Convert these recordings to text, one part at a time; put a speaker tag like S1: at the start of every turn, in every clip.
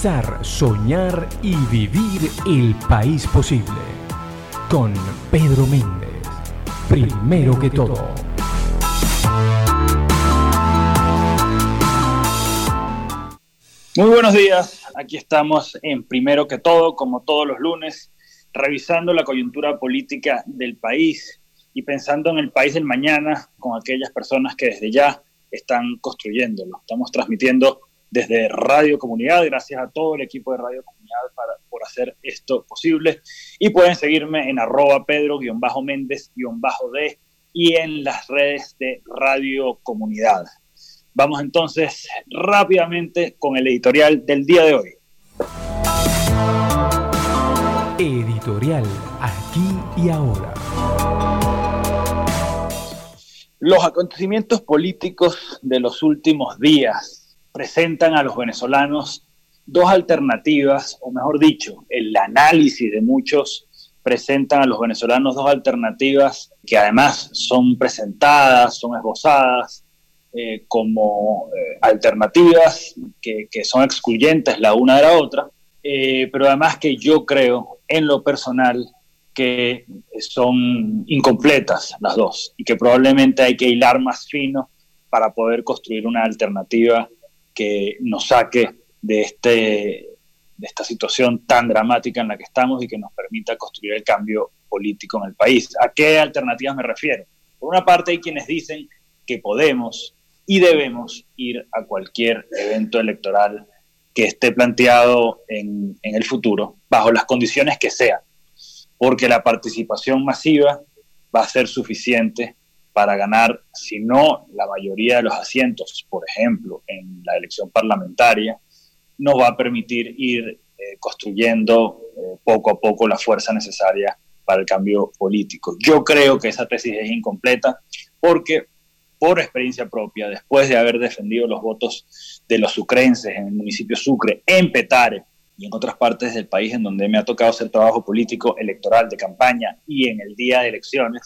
S1: Pensar, soñar y vivir el país posible. Con Pedro Méndez. Primero que todo.
S2: Muy buenos días. Aquí estamos en Primero que todo, como todos los lunes, revisando la coyuntura política del país y pensando en el país del mañana con aquellas personas que desde ya están construyéndolo. Estamos transmitiendo desde Radio Comunidad. Gracias a todo el equipo de Radio Comunidad por hacer esto posible. Y pueden seguirme en arroba pedro-méndez-d y en las redes de Radio Comunidad. Vamos entonces rápidamente con el editorial del día de hoy.
S1: Editorial aquí y ahora.
S2: Los acontecimientos políticos de los últimos días presentan a los venezolanos dos alternativas, o mejor dicho, el análisis de muchos presentan a los venezolanos dos alternativas que además son presentadas, son esbozadas eh, como eh, alternativas que, son excluyentes la una de la otra, eh, pero además que yo creo en lo personal que son incompletas las dos y que probablemente hay que hilar más fino para poder construir una alternativa que nos saque de, este, de esta situación tan dramática en la que estamos y que nos permita construir el cambio político en el país. ¿A qué alternativas me refiero? Por una parte hay quienes dicen que podemos y debemos ir a cualquier evento electoral que esté planteado en, en el futuro, bajo las condiciones que sean, porque la participación masiva va a ser suficiente para ganar, si no la mayoría de los asientos, por ejemplo, en la elección parlamentaria, nos va a permitir ir eh, construyendo eh, poco a poco la fuerza necesaria para el cambio político. Yo creo que esa tesis es incompleta porque, por experiencia propia, después de haber defendido los votos de los sucrenses en el municipio Sucre, en Petare y en otras partes del país en donde me ha tocado hacer trabajo político, electoral, de campaña y en el día de elecciones,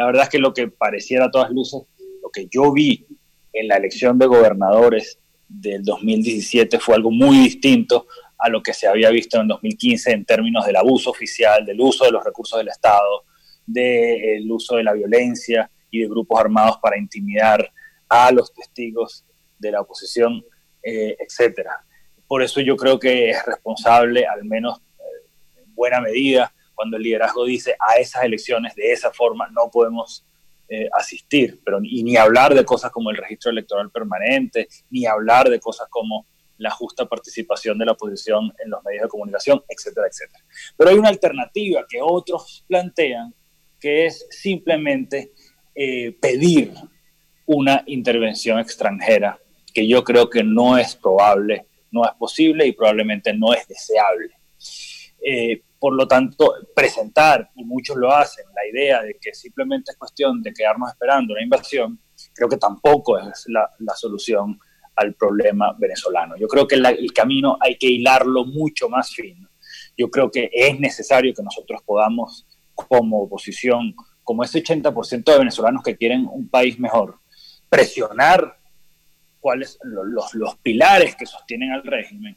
S2: la verdad es que lo que pareciera a todas luces, lo que yo vi en la elección de gobernadores del 2017 fue algo muy distinto a lo que se había visto en 2015 en términos del abuso oficial, del uso de los recursos del Estado, del uso de la violencia y de grupos armados para intimidar a los testigos de la oposición, eh, etcétera. Por eso yo creo que es responsable, al menos eh, en buena medida, cuando el liderazgo dice a esas elecciones de esa forma no podemos eh, asistir, pero y ni hablar de cosas como el registro electoral permanente, ni hablar de cosas como la justa participación de la oposición en los medios de comunicación, etcétera, etcétera. Pero hay una alternativa que otros plantean, que es simplemente eh, pedir una intervención extranjera, que yo creo que no es probable, no es posible y probablemente no es deseable. Eh, por lo tanto, presentar, y muchos lo hacen, la idea de que simplemente es cuestión de quedarnos esperando una invasión, creo que tampoco es la, solución al problema venezolano. Yo creo que el camino hay que hilarlo mucho más fino. Yo creo que es necesario que nosotros podamos, como oposición, como ese 80% de venezolanos que quieren un país mejor, presionar cuáles los, los, pilares que sostienen al régimen.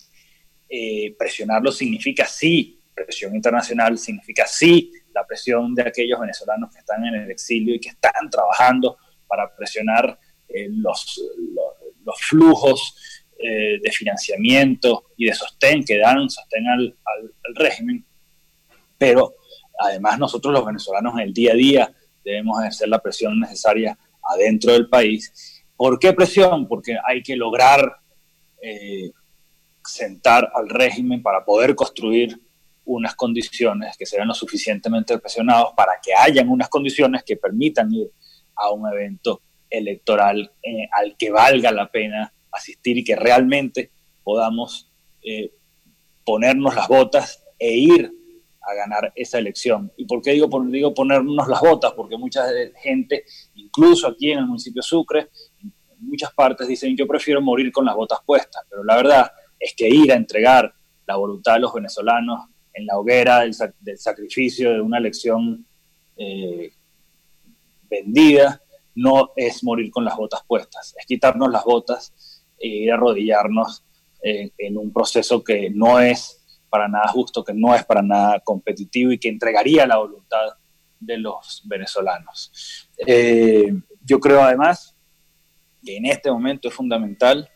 S2: Eh, presionarlo significa sí presión internacional significa sí la presión de aquellos venezolanos que están en el exilio y que están trabajando para presionar eh, los, los, flujos eh, de financiamiento y de sostén que dan sostén al, al, régimen. Pero además nosotros los venezolanos en el día a día debemos ejercer la presión necesaria adentro del país. ¿Por qué presión? Porque hay que lograr eh, sentar al régimen para poder construir unas condiciones que sean lo suficientemente presionados para que hayan unas condiciones que permitan ir a un evento electoral eh, al que valga la pena asistir y que realmente podamos eh, ponernos las botas e ir a ganar esa elección. ¿Y por qué digo, digo ponernos las botas? Porque mucha gente, incluso aquí en el municipio Sucre, en muchas partes dicen yo prefiero morir con las botas puestas, pero la verdad es que ir a entregar la voluntad de los venezolanos en la hoguera del, sacrificio de una elección eh, vendida, no es morir con las botas puestas, es quitarnos las botas e ir a arrodillarnos en un proceso que no es para nada justo, que no es para nada competitivo y que entregaría la voluntad de los venezolanos. Eh, yo creo además que en este momento es fundamental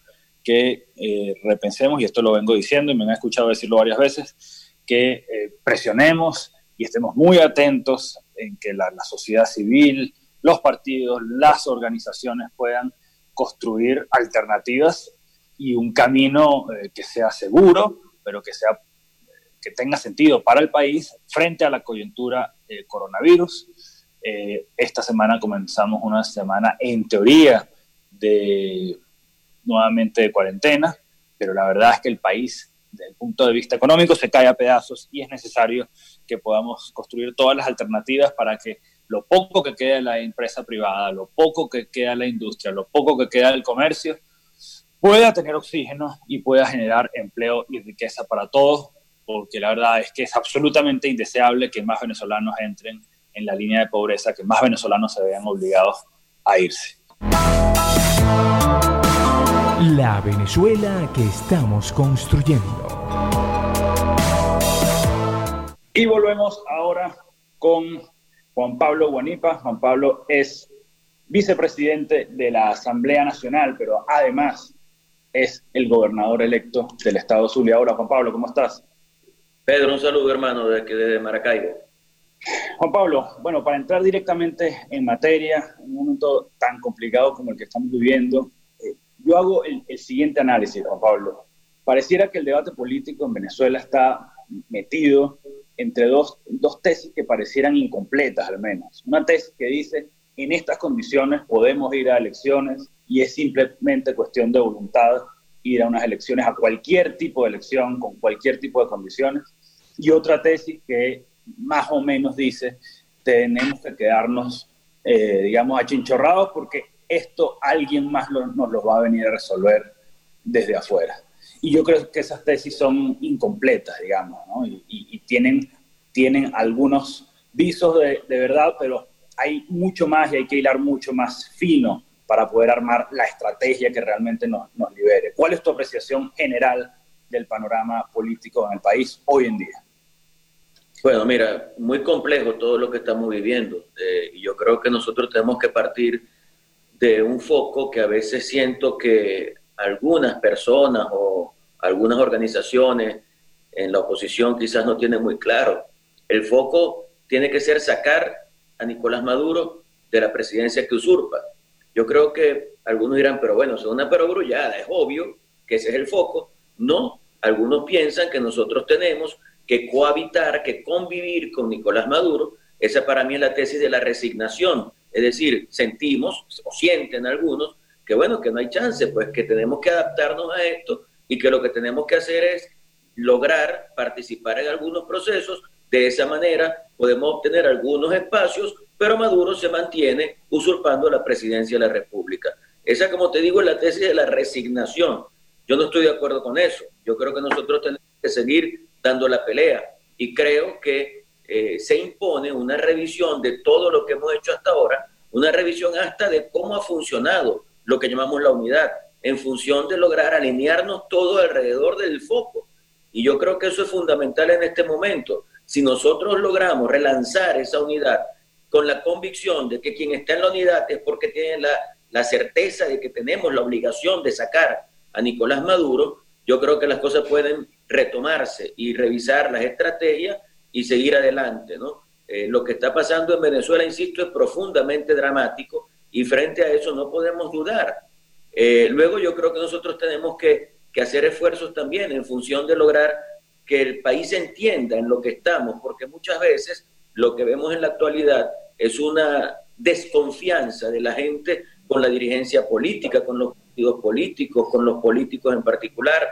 S2: que eh, repensemos, y esto lo vengo diciendo y me han escuchado decirlo varias veces, que eh, presionemos y estemos muy atentos en que la, sociedad civil, los partidos, las organizaciones puedan construir alternativas y un camino que sea seguro, pero que sea que tenga sentido para el país frente a la coyuntura del coronavirus. Eh, esta semana comenzamos una semana en teoría de nuevamente de cuarentena, pero la verdad es que el país desde el punto de vista económico se cae a pedazos y es necesario que podamos construir todas las alternativas para que lo poco que queda de la empresa privada, lo poco que queda de la industria, lo poco que queda del comercio, pueda tener oxígeno y pueda generar empleo y riqueza para todos porque la verdad es que es absolutamente indeseable que más venezolanos entren en la línea de pobreza, que más venezolanos se vean obligados a irse.
S1: La Venezuela que estamos construyendo.
S2: Y volvemos ahora con Juan Pablo Guanipa. Juan Pablo es vicepresidente de la Asamblea Nacional, pero además es el gobernador electo del estado Zulia. Ahora, Juan Pablo, ¿cómo estás?
S3: Pedro, un saludo hermano desde, desde Maracaibo.
S2: Juan Pablo, bueno, para entrar directamente en materia, en un momento tan complicado como el que estamos viviendo, yo hago el, siguiente análisis, Juan Pablo. Pareciera que el debate político en Venezuela está metido entre dos, dos tesis que parecieran incompletas al menos. Una tesis que dice, en estas condiciones podemos ir a elecciones y es simplemente cuestión de voluntad ir a unas elecciones, a cualquier tipo de elección, con cualquier tipo de condiciones y otra tesis que más o menos dice, tenemos que quedarnos, eh, digamos, achinchorrados porque esto alguien más nos lo va a venir a resolver desde afuera. Y yo creo que esas tesis son incompletas, digamos, ¿no? y, tienen, tienen algunos visos de, de, verdad, pero hay mucho más y hay que hilar mucho más fino para poder armar la estrategia que realmente nos, nos libere. ¿Cuál es tu apreciación general del panorama político en el país hoy en día?
S3: Bueno, mira, muy complejo todo lo que estamos viviendo. Eh, y yo creo que nosotros tenemos que partir de un foco que a veces siento que algunas personas o algunas organizaciones en la oposición quizás no tienen muy claro. El foco tiene que ser sacar a Nicolás Maduro de la presidencia que usurpa. Yo creo que algunos dirán, pero bueno, es una perogrullada, es obvio que ese es el foco. No, algunos piensan que nosotros tenemos que cohabitar, que convivir con Nicolás Maduro. Esa para mí es la tesis de la resignación. Es decir, sentimos o sienten algunos que bueno, que no hay chance, pues que tenemos que adaptarnos a esto y que lo que tenemos que hacer es lograr participar en algunos procesos. De esa manera podemos obtener algunos espacios, pero Maduro se mantiene usurpando la presidencia de la República. Esa, como te digo, es la tesis de la resignación. Yo no estoy de acuerdo con eso. Yo creo que nosotros tenemos que seguir dando la pelea. Y creo que eh, se impone una revisión de todo lo que hemos hecho hasta ahora, una revisión hasta de cómo ha funcionado lo que llamamos la unidad, en función de lograr alinearnos todo alrededor del foco. Y yo creo que eso es fundamental en este momento. Si nosotros logramos relanzar esa unidad con la convicción de que quien está en la unidad es porque tiene la, la certeza de que tenemos la obligación de sacar a Nicolás Maduro, yo creo que las cosas pueden retomarse y revisar las estrategias y seguir adelante, ¿no? Eh, lo que está pasando en Venezuela, insisto, es profundamente dramático y frente a eso no podemos dudar. Eh, luego yo creo que nosotros tenemos que, que hacer esfuerzos también en función de lograr que el país entienda en lo que estamos, porque muchas veces lo que vemos en la actualidad es una desconfianza de la gente con la dirigencia política, con los partidos políticos, con los políticos en particular.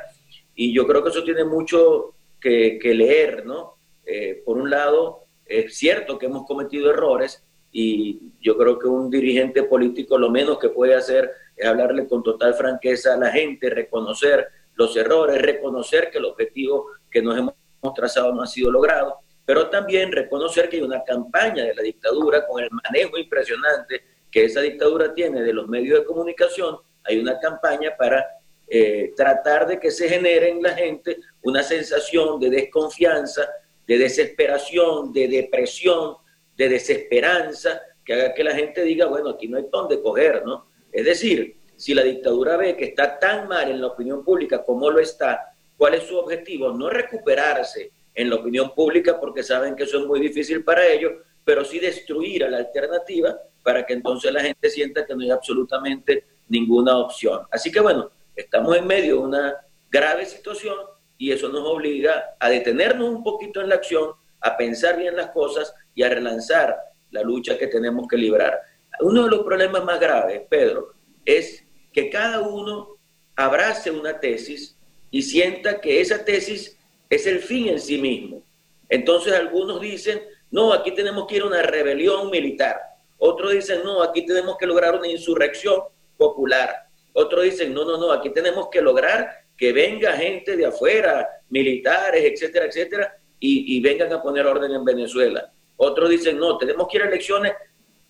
S3: Y yo creo que eso tiene mucho que, leer, ¿no? Eh, por un lado, es cierto que hemos cometido errores y yo creo que un dirigente político lo menos que puede hacer es hablarle con total franqueza a la gente, reconocer los errores, reconocer que el objetivo que nos hemos trazado no ha sido logrado, pero también reconocer que hay una campaña de la dictadura con el manejo impresionante que esa dictadura tiene de los medios de comunicación, hay una campaña para eh, tratar de que se genere en la gente una sensación de desconfianza, de desesperación, de depresión, de desesperanza, que haga que la gente diga, bueno, aquí no hay dónde coger, ¿no? Es decir, si la dictadura ve que está tan mal en la opinión pública como lo está, ¿cuál es su objetivo? No recuperarse en la opinión pública porque saben que eso es muy difícil para ellos, pero sí destruir a la alternativa para que entonces la gente sienta que no hay absolutamente ninguna opción. Así que bueno, estamos en medio de una grave situación y eso nos obliga a detenernos un poquito en la acción, a pensar bien las cosas y a relanzar la lucha que tenemos que librar. Uno de los problemas más graves, Pedro, es que cada uno abrace una tesis y sienta que esa tesis es el fin en sí mismo. Entonces algunos dicen, no, aquí tenemos que ir a una rebelión militar. Otros dicen, no, aquí tenemos que lograr una insurrección popular. Otros dicen, no, no, no, aquí tenemos que lograr que venga gente de afuera, militares, etcétera, etcétera, y, y vengan a poner orden en Venezuela. Otros dicen, no, tenemos que ir a elecciones,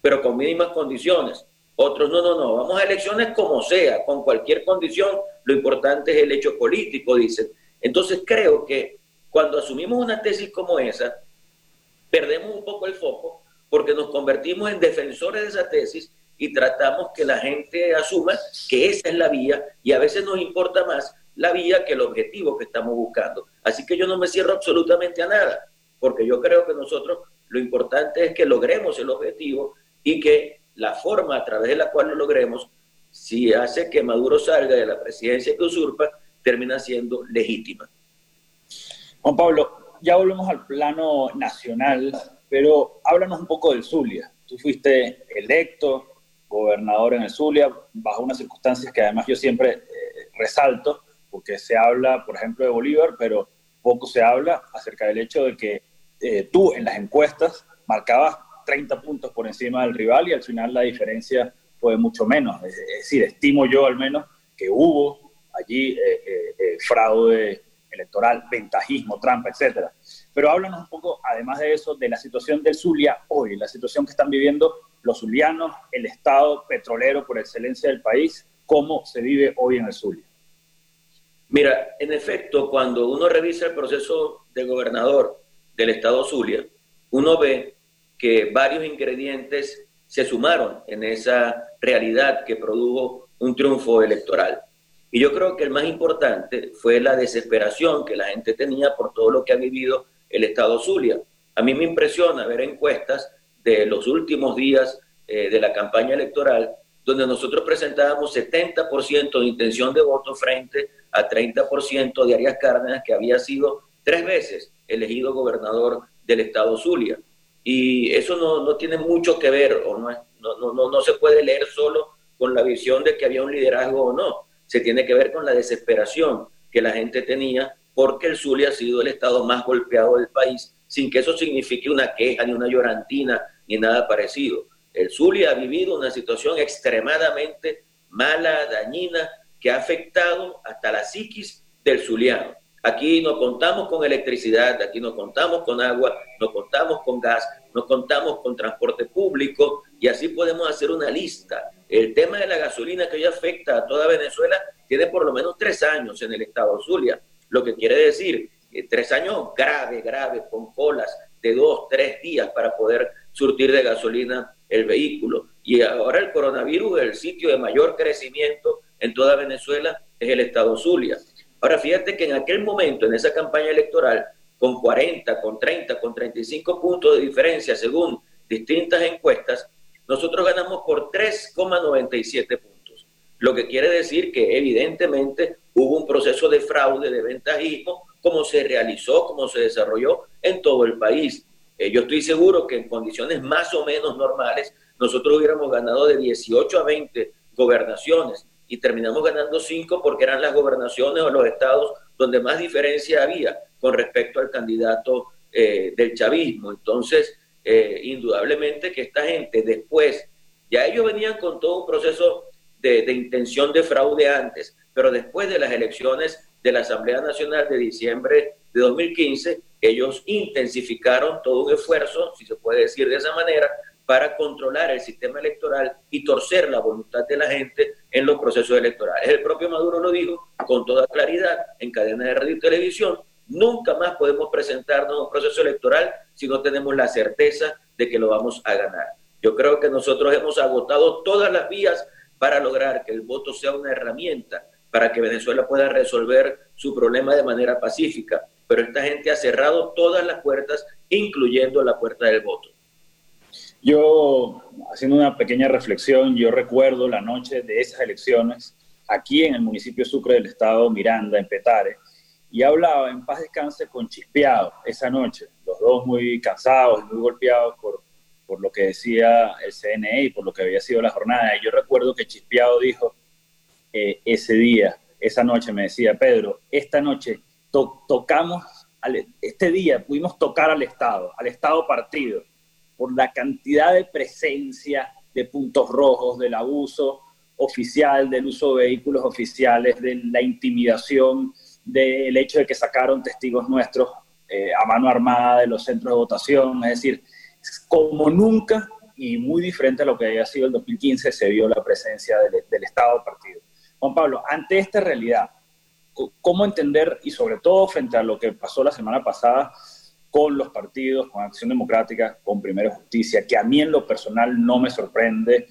S3: pero con mínimas condiciones. Otros, no, no, no, vamos a elecciones como sea, con cualquier condición, lo importante es el hecho político, dicen. Entonces creo que cuando asumimos una tesis como esa, perdemos un poco el foco porque nos convertimos en defensores de esa tesis y tratamos que la gente asuma que esa es la vía y a veces nos importa más la vía que el objetivo que estamos buscando. Así que yo no me cierro absolutamente a nada, porque yo creo que nosotros lo importante es que logremos el objetivo y que la forma a través de la cual lo logremos, si hace que Maduro salga de la presidencia que usurpa, termina siendo legítima.
S2: Juan Pablo, ya volvemos al plano nacional, pero háblanos un poco del Zulia. Tú fuiste electo gobernador en el Zulia, bajo unas circunstancias que además yo siempre eh, resalto, porque se habla, por ejemplo, de Bolívar, pero poco se habla acerca del hecho de que eh, tú en las encuestas marcabas 30 puntos por encima del rival y al final la diferencia fue mucho menos. Es, decir, estimo yo al menos que hubo allí eh, fraude electoral, ventajismo, trampa, etcétera. Pero háblanos un poco, además de eso, de la situación del Zulia hoy, la situación que están viviendo los zulianos, el estado petrolero por excelencia del país, cómo se vive hoy en el Zulia.
S3: Mira, en efecto, cuando uno revisa el proceso de gobernador del estado Zulia, uno ve que varios ingredientes se sumaron en esa realidad que produjo un triunfo electoral. Y yo creo que el más importante fue la desesperación que la gente tenía por todo lo que ha vivido el Estado Zulia. A mí me impresiona ver encuestas de los últimos días eh, de la campaña electoral, donde nosotros presentábamos 70% de intención de voto frente a 30% de Arias Cárdenas, que había sido tres veces elegido gobernador del Estado Zulia. Y eso no, no tiene mucho que ver, o no, no, no, no se puede leer solo con la visión de que había un liderazgo o no. Se tiene que ver con la desesperación que la gente tenía porque el Zulia ha sido el estado más golpeado del país, sin que eso signifique una queja, ni una llorantina, ni nada parecido. El Zulia ha vivido una situación extremadamente mala, dañina, que ha afectado hasta la psiquis del zuliano. Aquí no contamos con electricidad, aquí no contamos con agua, no contamos con gas, no contamos con transporte público y así podemos hacer una lista. El tema de la gasolina que hoy afecta a toda Venezuela tiene por lo menos tres años en el estado Zulia, lo que quiere decir tres años grave, grave, con colas de dos, tres días para poder surtir de gasolina el vehículo. Y ahora el coronavirus, el sitio de mayor crecimiento en toda Venezuela es el estado Zulia. Ahora, fíjate que en aquel momento, en esa campaña electoral, con 40, con 30, con 35 puntos de diferencia según distintas encuestas, nosotros ganamos por 3,97 puntos. Lo que quiere decir que evidentemente hubo un proceso de fraude, de ventajismo, como se realizó, como se desarrolló en todo el país. Eh, yo estoy seguro que en condiciones más o menos normales, nosotros hubiéramos ganado de 18 a 20 gobernaciones y terminamos ganando cinco porque eran las gobernaciones o los estados donde más diferencia había con respecto al candidato eh, del chavismo. Entonces, eh, indudablemente que esta gente después, ya ellos venían con todo un proceso de intención de fraude antes, pero después de las elecciones de la Asamblea Nacional de diciembre de 2015, ellos intensificaron todo un esfuerzo, si se puede decir de esa manera, para controlar el sistema electoral y torcer la voluntad de la gente en los procesos electorales. El propio Maduro lo dijo con toda claridad en cadenas de radio y televisión. Nunca más podemos presentarnos a un proceso electoral si no tenemos la certeza de que lo vamos a ganar. Yo creo que nosotros hemos agotado todas las vías para lograr que el voto sea una herramienta para que Venezuela pueda resolver su problema de manera pacífica. Pero esta gente ha cerrado todas las puertas, incluyendo la puerta del voto.
S2: Yo, haciendo una pequeña reflexión, yo recuerdo la noche de esas elecciones aquí en el municipio Sucre del estado Miranda, en Petare, y hablaba en paz descanse con Chispeado esa noche, los dos muy cansados muy golpeados por, por lo que decía el CNE y por lo que había sido la jornada. Y yo recuerdo que Chispeado dijo eh, ese día, esa noche, me decía, Pedro, esta noche tocamos, este día pudimos tocar al Estado, al Estado partido por la cantidad de presencia de puntos rojos, del abuso oficial, del uso de vehículos oficiales, de la intimidación, del hecho de que sacaron testigos nuestros eh, a mano armada de los centros de votación, es decir, como nunca y muy diferente a lo que había sido el 2015, se vio la presencia del, del Estado partido. Juan Pablo, ante esta realidad, ¿cómo entender, y sobre todo frente a lo que pasó la semana pasada, con los partidos, con Acción Democrática, con Primera Justicia, que a mí en lo personal no me sorprende.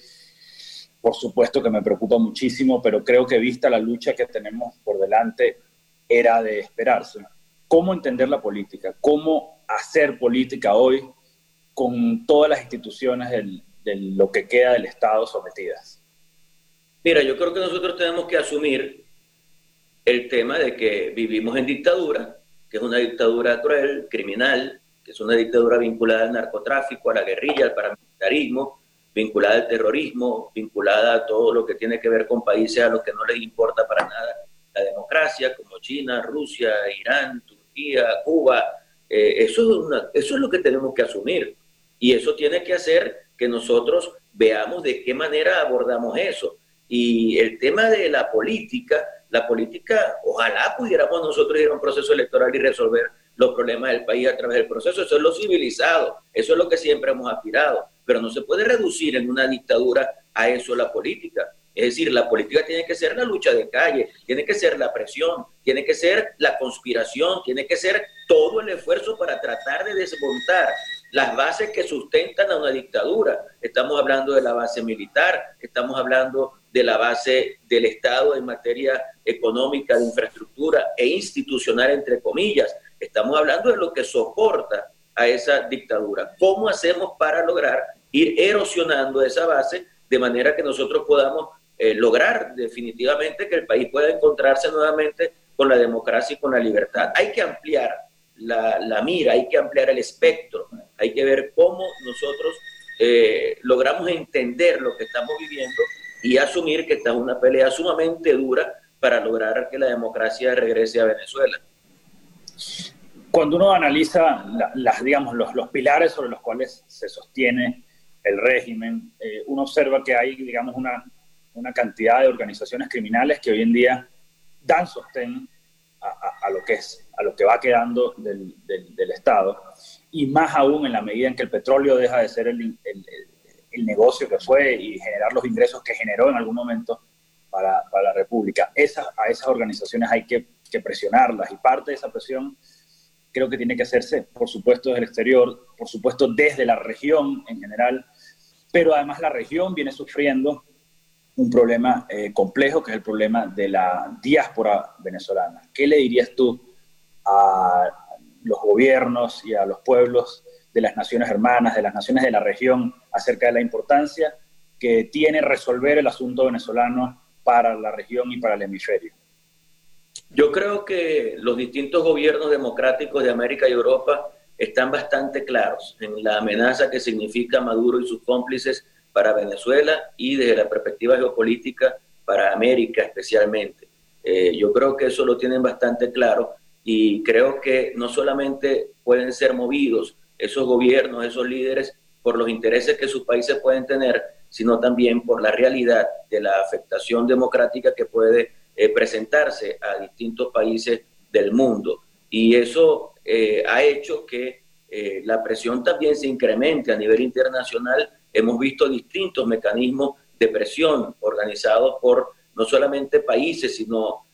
S2: Por supuesto que me preocupa muchísimo, pero creo que vista la lucha que tenemos por delante, era de esperarse. ¿Cómo entender la política? ¿Cómo hacer política hoy con todas las instituciones de lo que queda del Estado sometidas?
S3: Mira, yo creo que nosotros tenemos que asumir el tema de que vivimos en dictadura que es una dictadura cruel, criminal, que es una dictadura vinculada al narcotráfico, a la guerrilla, al paramilitarismo, vinculada al terrorismo, vinculada a todo lo que tiene que ver con países a los que no les importa para nada la democracia, como China, Rusia, Irán, Turquía, Cuba. Eh, eso, es eso es lo que tenemos que asumir. Y eso tiene que hacer que nosotros veamos de qué manera abordamos eso. Y el tema de la política la política, ojalá pudiéramos nosotros ir a un proceso electoral y resolver los problemas del país a través del proceso. Eso es lo civilizado, eso es lo que siempre hemos aspirado, pero no se puede reducir en una dictadura a eso la política. Es decir, la política tiene que ser la lucha de calle, tiene que ser la presión, tiene que ser la conspiración, tiene que ser todo el esfuerzo para tratar de desmontar las bases que sustentan a una dictadura. Estamos hablando de la base militar, estamos hablando de la base del Estado en materia económica, de infraestructura e institucional, entre comillas. Estamos hablando de lo que soporta a esa dictadura. ¿Cómo hacemos para lograr ir erosionando esa base de manera que nosotros podamos eh, lograr definitivamente que el país pueda encontrarse nuevamente con la democracia y con la libertad? Hay que ampliar la, mira, hay que ampliar el espectro, hay que ver cómo nosotros eh, logramos entender lo que estamos viviendo y asumir que esta es una pelea sumamente dura para lograr que la democracia regrese a Venezuela.
S2: Cuando uno analiza las, digamos, los, pilares sobre los cuales se sostiene el régimen, eh, uno observa que hay, digamos, una, una, cantidad de organizaciones criminales que hoy en día dan sostén a, lo que es, a lo que va quedando del, del, Estado, y más aún en la medida en que el petróleo deja de ser el, el negocio que fue y generar los ingresos que generó en algún momento para, para la República. Esa, a esas organizaciones hay que, que, presionarlas y parte de esa presión creo que tiene que hacerse, por supuesto, desde el exterior, por supuesto, desde la región en general, pero además la región viene sufriendo un problema eh, complejo que es el problema de la diáspora venezolana. ¿Qué le dirías tú a los gobiernos y a los pueblos de las naciones hermanas, de las naciones de la región, acerca de la importancia que tiene resolver el asunto venezolano para la región y para el hemisferio.
S3: Yo creo que los distintos gobiernos democráticos de América y Europa están bastante claros en la amenaza que significa Maduro y sus cómplices para Venezuela y desde la perspectiva geopolítica para América especialmente. Eh, yo creo que eso lo tienen bastante claro y creo que no solamente pueden ser movidos esos gobiernos, esos líderes, por los intereses que sus países pueden tener, sino también por la realidad de la afectación democrática que puede eh, presentarse a distintos países del mundo. Y eso eh, ha hecho que eh, la presión también se incremente a nivel internacional hemos visto distintos mecanismos de presión organizados por no solamente países, sino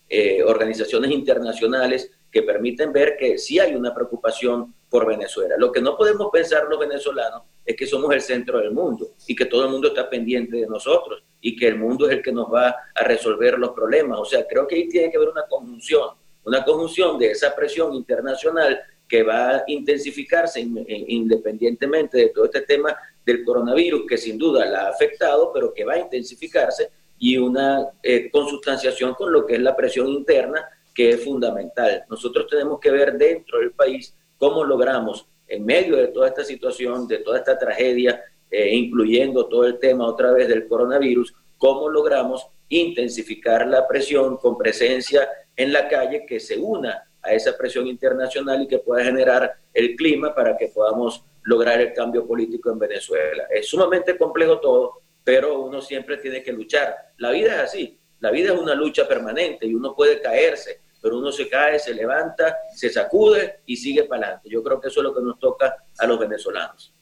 S3: organizaciones internacionales que permiten ver que sí hay una preocupación por Venezuela. Lo que no podemos pensar los venezolanos es que somos el centro del mundo y que todo el mundo está pendiente de nosotros y que el mundo es el que nos va a resolver los problemas. O sea, creo que ahí tiene que haber una conjunción, una conjunción de esa presión internacional que va a intensificarse independientemente de todo este tema del coronavirus, que sin duda la ha afectado, pero que va a intensificarse, y una eh, consustanciación con lo que es la presión interna, que es fundamental. Nosotros tenemos que ver dentro del país cómo logramos, en medio de toda esta situación, de toda esta tragedia, eh, incluyendo todo el tema otra vez del coronavirus, cómo logramos intensificar la presión con presencia en la calle que se una a esa presión internacional y que pueda generar el clima para que podamos lograr el cambio político en Venezuela. Es sumamente complejo todo, pero uno siempre tiene que luchar. La vida es así, la vida es una lucha permanente y uno puede caerse, pero uno se cae, se levanta, se sacude y sigue para adelante. Yo creo que eso es lo que nos toca a los venezolanos.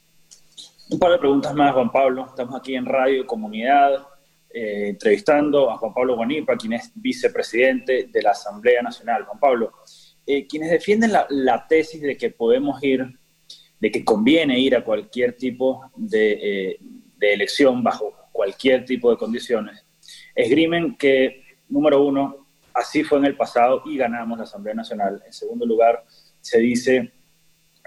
S2: Un par de preguntas más, Juan Pablo. Estamos aquí en Radio Comunidad eh, entrevistando a Juan Pablo Guanipa, quien es vicepresidente de la Asamblea Nacional. Juan Pablo, eh, quienes defienden la, tesis de que podemos ir, de que conviene ir a cualquier tipo de, eh, de elección bajo cualquier tipo de condiciones, esgrimen que, número uno, así fue en el pasado y ganamos la Asamblea Nacional. En segundo lugar, se dice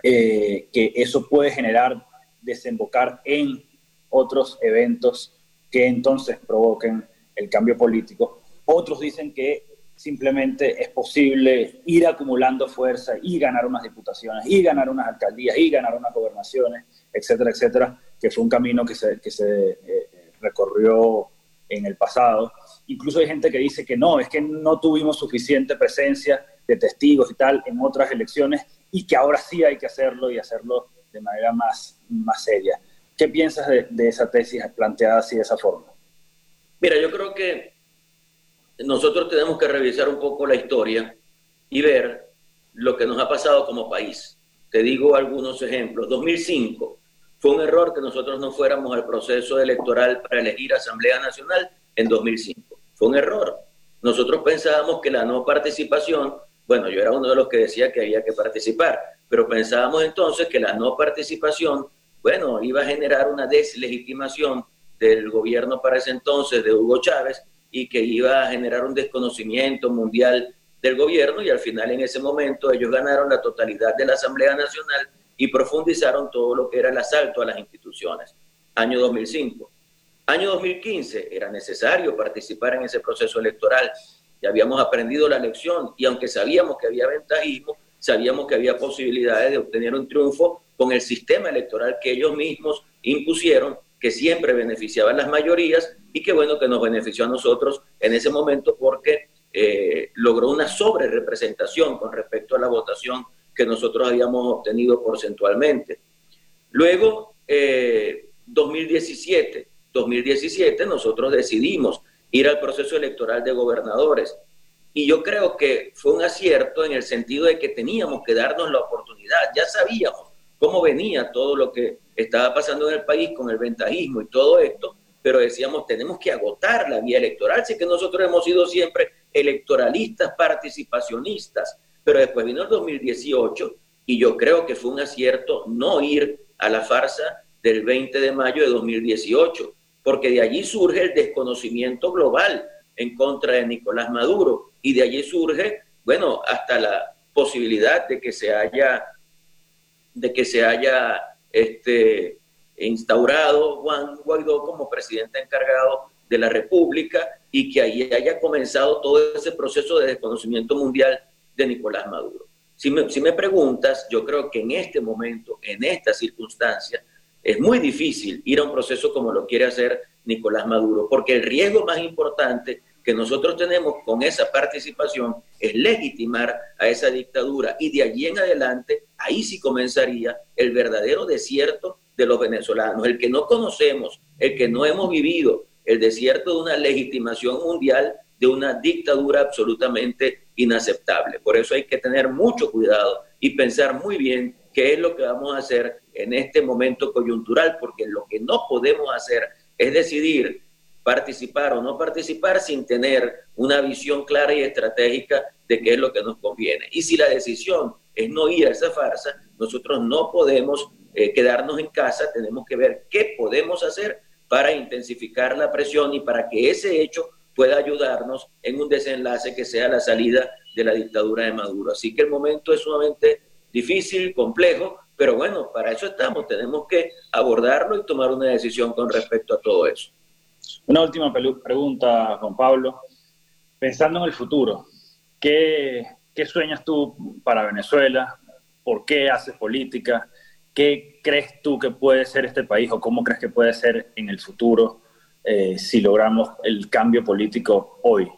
S2: eh, que eso puede generar, desembocar en otros eventos que entonces provoquen el cambio político. Otros dicen que simplemente es posible ir acumulando fuerza y ganar unas diputaciones, y ganar unas alcaldías, y ganar unas gobernaciones, etcétera, etcétera, que fue un camino que se, que se eh, recorrió en el pasado. Incluso hay gente que dice que no, es que no tuvimos suficiente presencia de testigos y tal en otras elecciones y que ahora sí hay que hacerlo y hacerlo de manera más, más seria. ¿Qué piensas de, de esa tesis planteada así de esa forma?
S3: Mira, yo creo que nosotros tenemos que revisar un poco la historia y ver lo que nos ha pasado como país. Te digo algunos ejemplos. 2005 fue un error que nosotros no fuéramos al proceso electoral para elegir Asamblea Nacional en 2005. Fue un error. Nosotros pensábamos que la no participación, bueno, yo era uno de los que decía que había que participar, pero pensábamos entonces que la no participación, bueno, iba a generar una deslegitimación del gobierno para ese entonces de Hugo Chávez y que iba a generar un desconocimiento mundial del gobierno y al final en ese momento ellos ganaron la totalidad de la Asamblea Nacional y profundizaron todo lo que era el asalto a las instituciones. Año 2005. Año 2015 era necesario participar en ese proceso electoral. Ya habíamos aprendido la lección y aunque sabíamos que había ventajismo, sabíamos que había posibilidades de obtener un triunfo con el sistema electoral que ellos mismos impusieron que siempre beneficiaba a las mayorías y que bueno que nos benefició a nosotros en ese momento porque eh, logró una sobre representación con respecto a la votación que nosotros habíamos obtenido porcentualmente. Luego, 2017, eh, 2017 nosotros decidimos ir al proceso electoral de gobernadores. Y yo creo que fue un acierto en el sentido de que teníamos que darnos la oportunidad. Ya sabíamos cómo venía todo lo que estaba pasando en el país con el ventajismo y todo esto, pero decíamos, tenemos que agotar la vía electoral, sí que nosotros hemos sido siempre electoralistas, participacionistas, pero después vino el 2018 y yo creo que fue un acierto no ir a la farsa del 20 de mayo de 2018, porque de allí surge el desconocimiento global en contra de Nicolás Maduro. Y de allí surge, bueno, hasta la posibilidad de que se haya de que se haya este, instaurado Juan Guaidó como presidente encargado de la República y que ahí haya comenzado todo ese proceso de desconocimiento mundial de Nicolás Maduro. Si me, preguntas, yo creo que en este momento, en esta circunstancia, es muy difícil ir a un proceso como lo quiere hacer Nicolás Maduro, porque el riesgo más importante que nosotros tenemos con esa participación es legitimar a esa dictadura y de allí en adelante, ahí sí comenzaría el verdadero desierto de los venezolanos, el que no conocemos, el que no hemos vivido, el desierto de una legitimación mundial de una dictadura absolutamente inaceptable. Por eso hay que tener mucho cuidado y pensar muy bien qué es lo que vamos a hacer en este momento coyuntural, porque lo que no podemos hacer es decidir participar o no participar sin tener una visión clara y estratégica de qué es lo que nos conviene. Y si la decisión es no ir a esa farsa, nosotros no podemos eh, quedarnos en casa, tenemos que ver qué podemos hacer para intensificar la presión y para que ese hecho pueda ayudarnos en un desenlace que sea la salida de la dictadura de Maduro. Así que el momento es sumamente difícil, complejo, pero bueno, para eso estamos, tenemos que abordarlo y tomar una decisión con respecto a todo eso.
S2: Una última pregunta, Juan Pablo. Pensando en el futuro, ¿qué, ¿qué sueñas tú para Venezuela? ¿Por qué haces política? ¿Qué crees tú que puede ser este país o cómo crees que puede ser en el futuro eh, si logramos el cambio político hoy?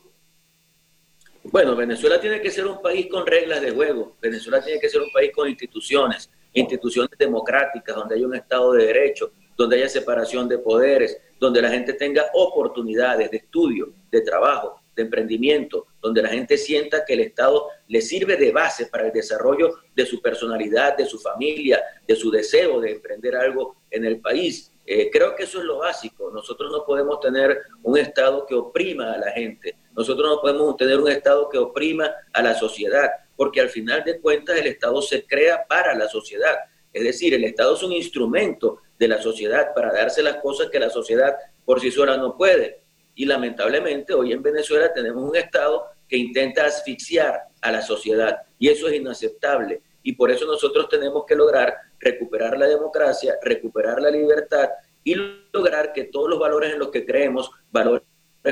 S3: Bueno, Venezuela tiene que ser un país con reglas de juego. Venezuela tiene que ser un país con instituciones, instituciones democráticas, donde haya un Estado de Derecho, donde haya separación de poderes, donde la gente tenga oportunidades de estudio, de trabajo, de emprendimiento, donde la gente sienta que el Estado le sirve de base para el desarrollo de su personalidad, de su familia, de su deseo de emprender algo en el país. Eh, creo que eso es lo básico. Nosotros no podemos tener un Estado que oprima a la gente. Nosotros no podemos tener un Estado que oprima a la sociedad, porque al final de cuentas el Estado se crea para la sociedad. Es decir, el Estado es un instrumento de la sociedad para darse las cosas que la sociedad por sí sola no puede. Y lamentablemente hoy en Venezuela tenemos un Estado que intenta asfixiar a la sociedad y eso es inaceptable. Y por eso nosotros tenemos que lograr recuperar la democracia, recuperar la libertad y lograr que todos los valores en los que creemos, valores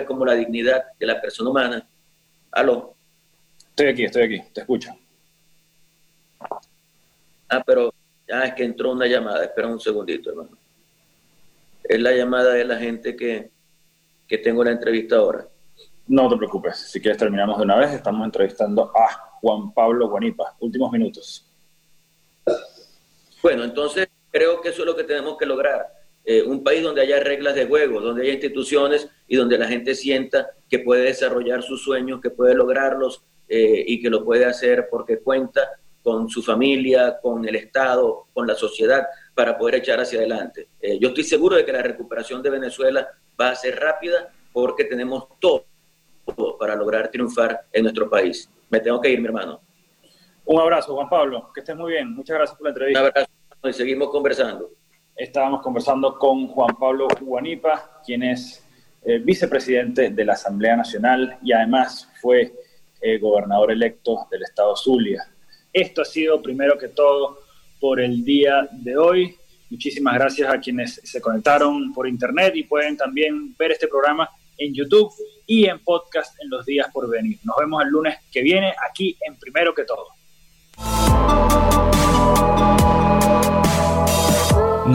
S3: como la dignidad de la persona humana. Aló.
S2: Estoy aquí, estoy aquí, te escucho.
S3: Ah, pero ya es que entró una llamada, espera un segundito, hermano. Es la llamada de la gente que, que tengo la entrevista ahora.
S2: No te preocupes, si quieres terminamos de una vez, estamos entrevistando a Juan Pablo Guanipa. Últimos minutos.
S3: Bueno, entonces creo que eso es lo que tenemos que lograr. Eh, un país donde haya reglas de juego, donde haya instituciones y donde la gente sienta que puede desarrollar sus sueños, que puede lograrlos eh, y que lo puede hacer porque cuenta con su familia, con el Estado, con la sociedad, para poder echar hacia adelante. Eh, yo estoy seguro de que la recuperación de Venezuela va a ser rápida porque tenemos todo para lograr triunfar en nuestro país. Me tengo que ir, mi hermano.
S2: Un abrazo, Juan Pablo. Que estés muy bien. Muchas gracias por la entrevista.
S3: Un abrazo y seguimos conversando.
S2: Estábamos conversando con Juan Pablo Guanipa, quien es eh, vicepresidente de la Asamblea Nacional y además fue eh, gobernador electo del estado Zulia. Esto ha sido primero que todo por el día de hoy. Muchísimas gracias a quienes se conectaron por internet y pueden también ver este programa en YouTube y en podcast en los días por venir. Nos vemos el lunes que viene aquí en Primero que todo.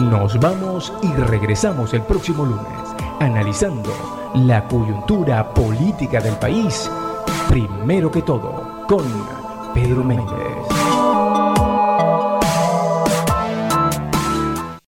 S1: Nos vamos y regresamos el próximo lunes analizando la coyuntura política del país. Primero que todo con Pedro Méndez.